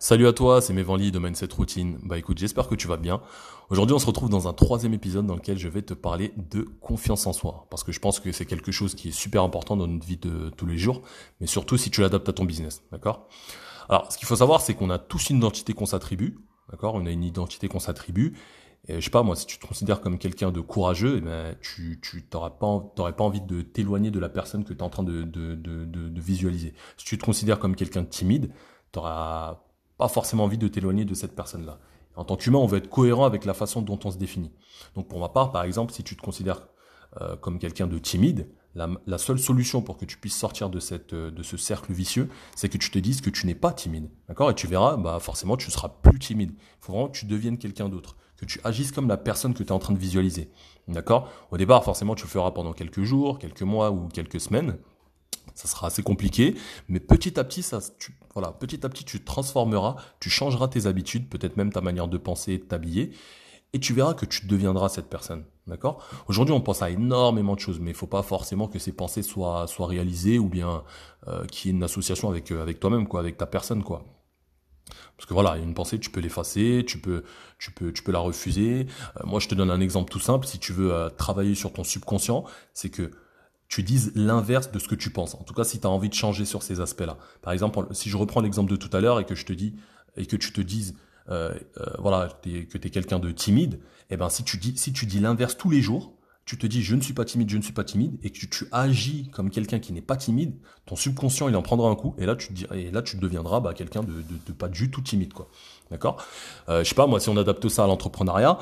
Salut à toi, c'est Mevanly de Mindset Routine. Bah écoute, j'espère que tu vas bien. Aujourd'hui, on se retrouve dans un troisième épisode dans lequel je vais te parler de confiance en soi. Parce que je pense que c'est quelque chose qui est super important dans notre vie de tous les jours, mais surtout si tu l'adaptes à ton business, d'accord? Alors, ce qu'il faut savoir, c'est qu'on a tous une identité qu'on s'attribue, d'accord? On a une identité qu'on s'attribue. Et je sais pas, moi, si tu te considères comme quelqu'un de courageux, eh ben, tu, tu t'auras pas, pas envie de t'éloigner de la personne que tu es en train de, de, de, de, visualiser. Si tu te considères comme quelqu'un de timide, tu n'auras pas forcément envie de t'éloigner de cette personne-là. En tant qu'humain, on veut être cohérent avec la façon dont on se définit. Donc pour ma part, par exemple, si tu te considères euh, comme quelqu'un de timide, la, seule solution pour que tu puisses sortir de, cette, euh, de ce cercle vicieux, c'est que tu te dises que tu n'es pas timide. D'accord? Et tu verras, bah forcément, tu seras plus timide. Il faut vraiment que tu deviennes quelqu'un d'autre, que tu agisses comme la personne que tu es en train de visualiser. D'accord? Au départ, forcément, tu le feras pendant quelques jours, quelques mois ou quelques semaines ça sera assez compliqué, mais petit à petit, ça, tu, voilà, petit à petit, tu transformeras, tu changeras tes habitudes, peut-être même ta manière de penser et de t'habiller, et tu verras que tu deviendras cette personne. D'accord? Aujourd'hui, on pense à énormément de choses, mais il faut pas forcément que ces pensées soient, soient réalisées ou bien euh, qu'il y ait une association avec, euh, avec toi-même, quoi, avec ta personne, quoi. Parce que voilà, une pensée, tu peux l'effacer, tu peux, tu peux, tu peux la refuser. Euh, moi, je te donne un exemple tout simple. Si tu veux euh, travailler sur ton subconscient, c'est que tu dises l'inverse de ce que tu penses. En tout cas, si tu as envie de changer sur ces aspects-là. Par exemple, si je reprends l'exemple de tout à l'heure et que je te dis et que tu te dises euh, euh, voilà que tu es quelqu'un de timide, eh ben si tu dis si tu dis l'inverse tous les jours, tu te dis je ne suis pas timide, je ne suis pas timide et que tu, agis comme quelqu'un qui n'est pas timide, ton subconscient il en prendra un coup et là tu te et là tu deviendras bah, quelqu'un de, pas du tout timide quoi. D'accord? Euh, Je sais pas moi si on adapte ça à l'entrepreneuriat,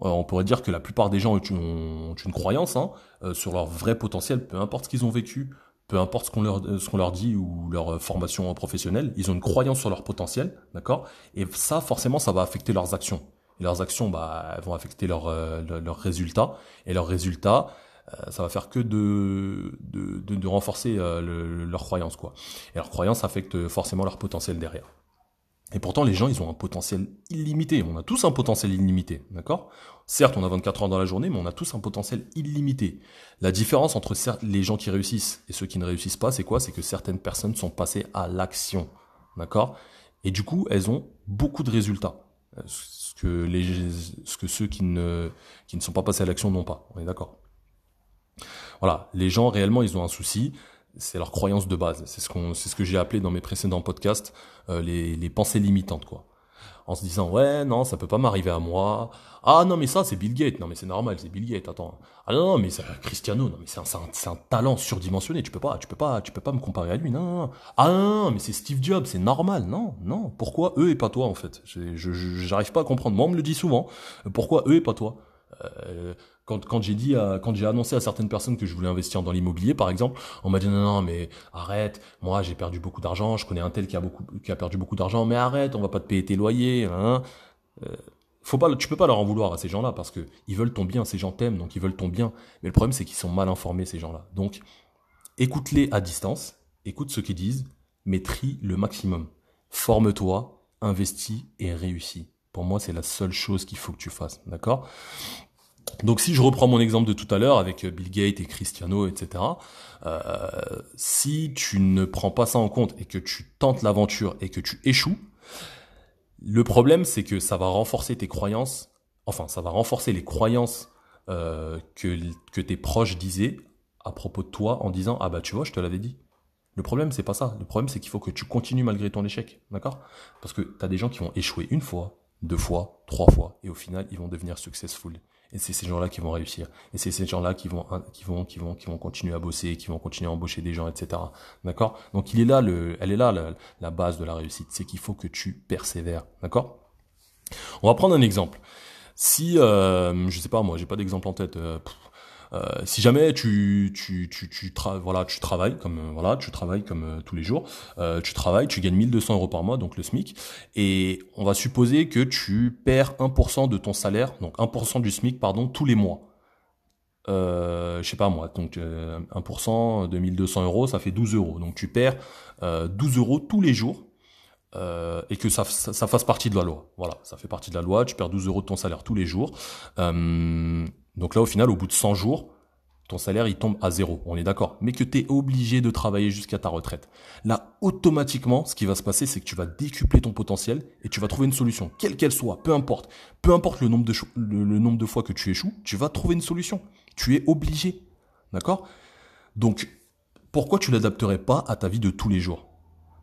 on pourrait dire que la plupart des gens ont une, croyance hein, euh, sur leur vrai potentiel, peu importe ce qu'ils ont vécu, peu importe ce qu'on leur, leur dit ou leur formation professionnelle, ils ont une croyance sur leur potentiel, d'accord? Et ça, forcément, ça va affecter leurs actions. Et leurs actions, bah, vont affecter leurs euh, résultats. Et leurs résultats, ça va faire que de, de, de, renforcer leur croyance, quoi. Et leur croyance affecte forcément leur potentiel derrière. Et pourtant, les gens, ils ont un potentiel illimité. On a tous un potentiel illimité, d'accord? Certes, on a 24 heures dans la journée, mais on a tous un potentiel illimité. La différence entre les gens qui réussissent et ceux qui ne réussissent pas, c'est quoi? C'est que certaines personnes sont passées à l'action, d'accord? Et du coup, elles ont beaucoup de résultats. Ce que, les, ce que ceux qui ne, qui ne sont pas passés à l'action n'ont pas. On est d'accord? Voilà, les gens, réellement, ils ont un souci c'est leur croyance de base. C'est ce qu'on, c'est ce que j'ai appelé dans mes précédents podcasts euh, les, les pensées limitantes, quoi. En se disant ouais non ça peut pas m'arriver à moi. Ah non mais ça c'est Bill Gates. Non mais c'est normal c'est Bill Gates. Attends. Ah non, non mais c'est Cristiano. Non mais c'est un, un, talent surdimensionné. Tu peux pas tu peux pas tu peux pas me comparer à lui. Non. Ah non, mais c'est Steve Jobs. C'est normal. Non non. Pourquoi eux et pas toi en fait? Je, j'arrive pas à comprendre. Moi on me le dit souvent. Pourquoi eux et pas toi? Euh, quand, quand j'ai dit, quand j'ai annoncé à certaines personnes que je voulais investir dans l'immobilier, par exemple, on m'a dit non, non, mais arrête. Moi, j'ai perdu beaucoup d'argent. Je connais un tel qui a beaucoup, qui a perdu beaucoup d'argent. Mais arrête, on va pas te payer tes loyers. Hein. Euh, faut pas, tu peux pas leur en vouloir à ces gens-là parce que ils veulent ton bien. Ces gens t'aiment, donc ils veulent ton bien. Mais le problème, c'est qu'ils sont mal informés ces gens-là. Donc, écoute-les à distance. Écoute ce qu'ils disent, mais le maximum. Forme-toi, investis et réussis. Pour moi, c'est la seule chose qu'il faut que tu fasses. D'accord? Donc si je reprends mon exemple de tout à l'heure avec Bill Gates et Cristiano, etc., euh, si tu ne prends pas ça en compte et que tu tentes l'aventure et que tu échoues, le problème c'est que ça va renforcer tes croyances, enfin ça va renforcer les croyances euh, que, que tes proches disaient à propos de toi en disant ah bah tu vois je te l'avais dit. Le problème c'est pas ça, le problème c'est qu'il faut que tu continues malgré ton échec, d'accord? Parce que tu as des gens qui vont échouer une fois, deux fois, trois fois, et au final ils vont devenir successful. Et c'est ces gens-là qui vont réussir. Et c'est ces gens-là qui vont, qui vont, qui vont, qui vont continuer à bosser, qui vont continuer à embaucher des gens, etc. D'accord? Donc il est là, le, elle est là la, base de la réussite. C'est qu'il faut que tu persévères. D'accord? On va prendre un exemple. Si, euh, je sais pas moi, j'ai pas d'exemple en tête. Euh, si jamais tu tu tu tu voilà tu travailles comme euh, voilà tu travailles comme euh, tous les jours, tu travailles, tu gagnes 1200 euros par mois donc le SMIC et on va supposer que tu perds 1% de ton salaire donc 1% du SMIC pardon tous les mois. Euh, je sais pas moi, donc 1% de 1200 euros, ça fait 12 euros. Donc tu perds 12 euros tous les jours euh, et que ça, ça, ça, fasse partie de la loi. Voilà, ça fait partie de la loi, tu perds 12 euros de ton salaire tous les jours. Donc là, au final, au bout de 100 jours, ton salaire il tombe à zéro, on est d'accord, mais que tu es obligé de travailler jusqu'à ta retraite. Là, automatiquement, ce qui va se passer, c'est que tu vas décupler ton potentiel et tu vas trouver une solution, quelle qu'elle soit, peu importe. Peu importe le nombre de, fois que tu échoues, tu vas trouver une solution. Tu es obligé. D'accord? Donc, pourquoi tu l'adapterais pas à ta vie de tous les jours?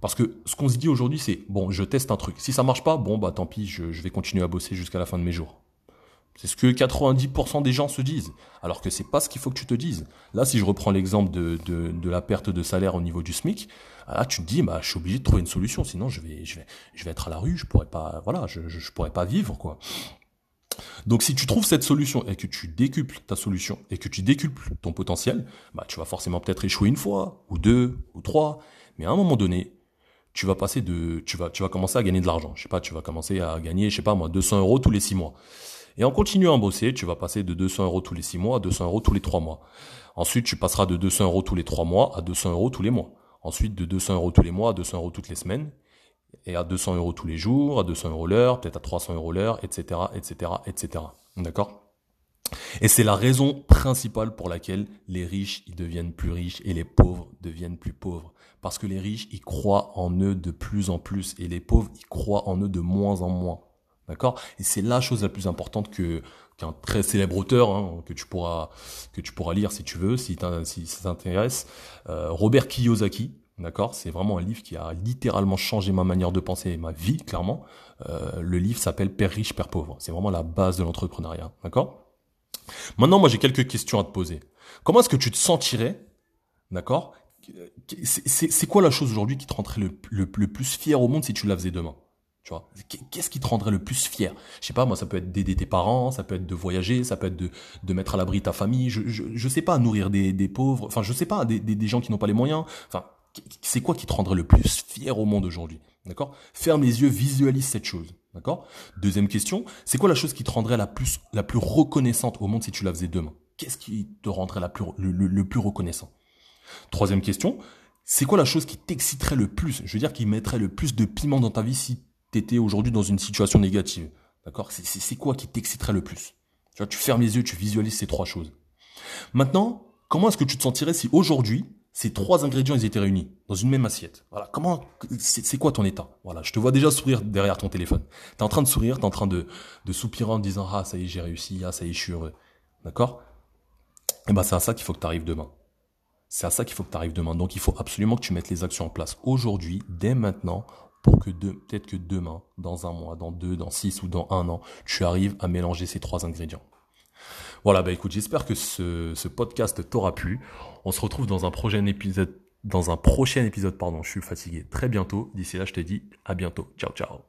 Parce que ce qu'on se dit aujourd'hui, c'est bon, je teste un truc. Si ça marche pas, bon bah tant pis, je vais continuer à bosser jusqu'à la fin de mes jours. C'est ce que 90% des gens se disent. Alors que c'est pas ce qu'il faut que tu te dises. Là, si je reprends l'exemple de, de, la perte de salaire au niveau du SMIC, là, tu te dis, bah, je suis obligé de trouver une solution. Sinon, je vais, je vais, je vais être à la rue. Je pourrais pas, voilà, je, je, pourrais pas vivre, quoi. Donc, si tu trouves cette solution et que tu décuples ta solution et que tu décuples ton potentiel, bah, tu vas forcément peut-être échouer une fois, ou deux, ou trois. Mais à un moment donné, tu vas passer de, tu vas, tu vas commencer à gagner de l'argent. Je sais pas, tu vas commencer à gagner, je sais pas moi, 200 euros tous les six mois. Et en continuant à bosser, tu vas passer de 200 euros tous les 6 mois à 200 euros tous les 3 mois. Ensuite, tu passeras de 200 euros tous les 3 mois à 200 euros tous les mois. Ensuite, de 200 euros tous les mois à 200 euros toutes les semaines. Et à 200 euros tous les jours, à 200 euros l'heure, peut-être à 300 euros l'heure, etc., etc., etc. D'accord? Et c'est la raison principale pour laquelle les riches ils deviennent plus riches et les pauvres deviennent plus pauvres. Parce que les riches ils croient en eux de plus en plus et les pauvres ils croient en eux de moins en moins. D'accord? Et c'est la chose la plus importante que qu'un très célèbre auteur hein, que tu pourras que tu pourras lire si tu veux, si, ça t'intéresse, euh, Robert Kiyosaki. D'accord? C'est vraiment un livre qui a littéralement changé ma manière de penser et ma vie, clairement. Euh, le livre s'appelle Père riche, Père pauvre. C'est vraiment la base de l'entrepreneuriat. D'accord? Maintenant, moi, j'ai quelques questions à te poser. Comment est-ce que tu te sentirais, d'accord? C'est quoi la chose aujourd'hui qui te rendrait le plus fier au monde si tu la faisais demain? Tu vois, qu'est-ce qui te rendrait le plus fier? Je sais pas, moi, ça peut être d'aider tes parents, ça peut être de voyager, ça peut être de, de mettre à l'abri ta famille. Je, je, je sais pas, nourrir des, des pauvres. Enfin, je sais pas, des, des, gens qui n'ont pas les moyens. Enfin, c'est quoi qui te rendrait le plus fier au monde aujourd'hui? D'accord? Ferme les yeux, visualise cette chose. D'accord? Deuxième question, c'est quoi la chose qui te rendrait la plus, la plus reconnaissante au monde si tu la faisais demain? Qu'est-ce qui te rendrait la plus, le, le, le plus reconnaissant? Troisième question, c'est quoi la chose qui t'exciterait le plus? Je veux dire, qui mettrait le plus de piment dans ta vie si t'étais aujourd'hui dans une situation négative. D'accord? C'est quoi qui t'exciterait le plus? Tu vois, tu fermes les yeux, tu visualises ces trois choses. Maintenant, comment est-ce que tu te sentirais si aujourd'hui, ces trois ingrédients ils étaient réunis dans une même assiette? Voilà, comment c'est quoi ton état? Voilà, je te vois déjà sourire derrière ton téléphone. T'es en train de sourire, t'es en train de, soupirer en disant ah ça y est j'ai réussi, ah ça y est je suis heureux. D'accord? Et eh ben c'est à ça qu'il faut que tu arrives demain. C'est à ça qu'il faut que tu arrives demain. Donc il faut absolument que tu mettes les actions en place aujourd'hui, dès maintenant, pour que peut-être que demain, dans un mois, dans deux, dans six ou dans un an, tu arrives à mélanger ces trois ingrédients. Voilà, bah écoute, j'espère que ce, ce podcast t'aura plu. On se retrouve dans un prochain épisode, dans un prochain épisode, pardon, je suis fatigué, très bientôt. D'ici là, je te dis à bientôt. Ciao, ciao.